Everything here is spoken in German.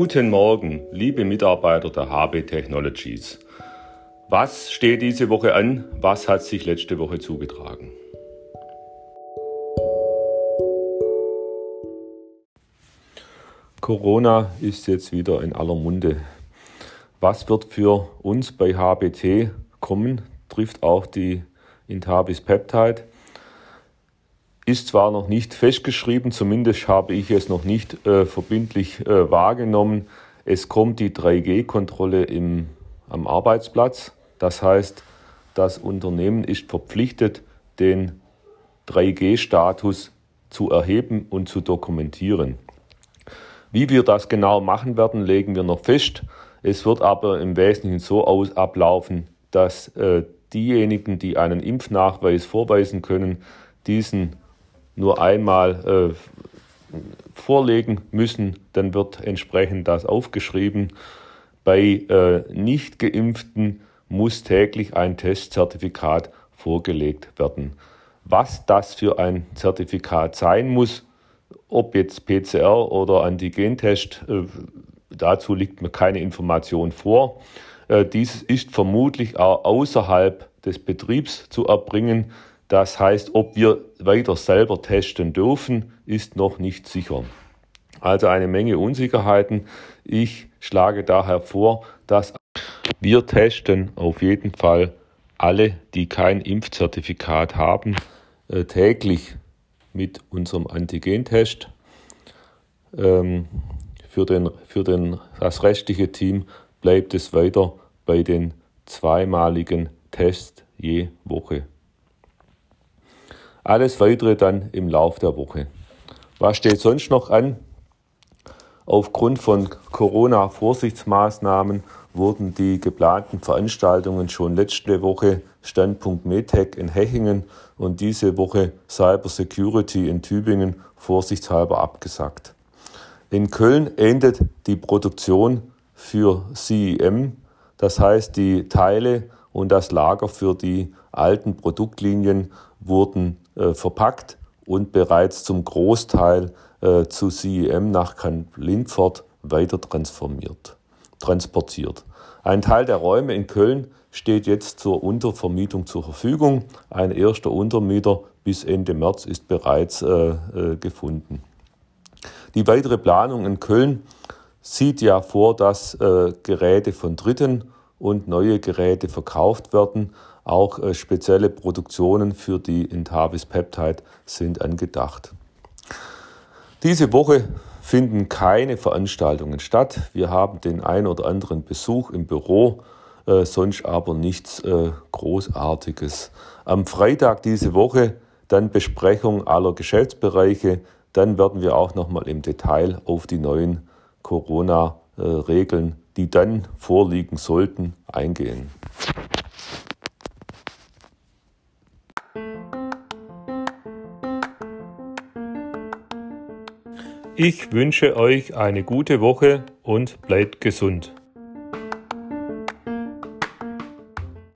Guten Morgen, liebe Mitarbeiter der HB Technologies. Was steht diese Woche an? Was hat sich letzte Woche zugetragen? Corona ist jetzt wieder in aller Munde. Was wird für uns bei HBT kommen, trifft auch die Intabis Peptide. Ist zwar noch nicht festgeschrieben, zumindest habe ich es noch nicht äh, verbindlich äh, wahrgenommen. Es kommt die 3G-Kontrolle am Arbeitsplatz. Das heißt, das Unternehmen ist verpflichtet, den 3G-Status zu erheben und zu dokumentieren. Wie wir das genau machen werden, legen wir noch fest. Es wird aber im Wesentlichen so aus ablaufen, dass äh, diejenigen, die einen Impfnachweis vorweisen können, diesen nur einmal äh, vorlegen müssen. Dann wird entsprechend das aufgeschrieben. Bei äh, nicht geimpften muss täglich ein Testzertifikat vorgelegt werden. Was das für ein Zertifikat sein muss, ob jetzt PCR oder Antigentest, äh, dazu liegt mir keine Information vor. Dies ist vermutlich auch außerhalb des Betriebs zu erbringen. Das heißt, ob wir weiter selber testen dürfen, ist noch nicht sicher. Also eine Menge Unsicherheiten. Ich schlage daher vor, dass wir testen auf jeden Fall alle, die kein Impfzertifikat haben, äh, täglich mit unserem Antigentest. Ähm, für, den, für den, das restliche Team bleibt es weiter bei den zweimaligen Tests je Woche. Alles weitere dann im Lauf der Woche. Was steht sonst noch an? Aufgrund von Corona-Vorsichtsmaßnahmen wurden die geplanten Veranstaltungen schon letzte Woche Standpunkt Metec in Hechingen und diese Woche Cyber Security in Tübingen vorsichtshalber abgesagt. In Köln endet die Produktion für CEM, das heißt die Teile und das Lager für die alten Produktlinien wurden verpackt und bereits zum Großteil äh, zu CEM nach Kamp-Lindfort weiter transformiert, transportiert. Ein Teil der Räume in Köln steht jetzt zur Untervermietung zur Verfügung. Ein erster Untermieter bis Ende März ist bereits äh, äh, gefunden. Die weitere Planung in Köln sieht ja vor, dass äh, Geräte von Dritten und neue Geräte verkauft werden. Auch äh, spezielle Produktionen für die Intavis Peptide sind angedacht. Diese Woche finden keine Veranstaltungen statt. Wir haben den ein oder anderen Besuch im Büro, äh, sonst aber nichts äh, Großartiges. Am Freitag diese Woche dann Besprechung aller Geschäftsbereiche. Dann werden wir auch nochmal im Detail auf die neuen Corona-Regeln, die dann vorliegen sollten, eingehen. Ich wünsche euch eine gute Woche und bleibt gesund.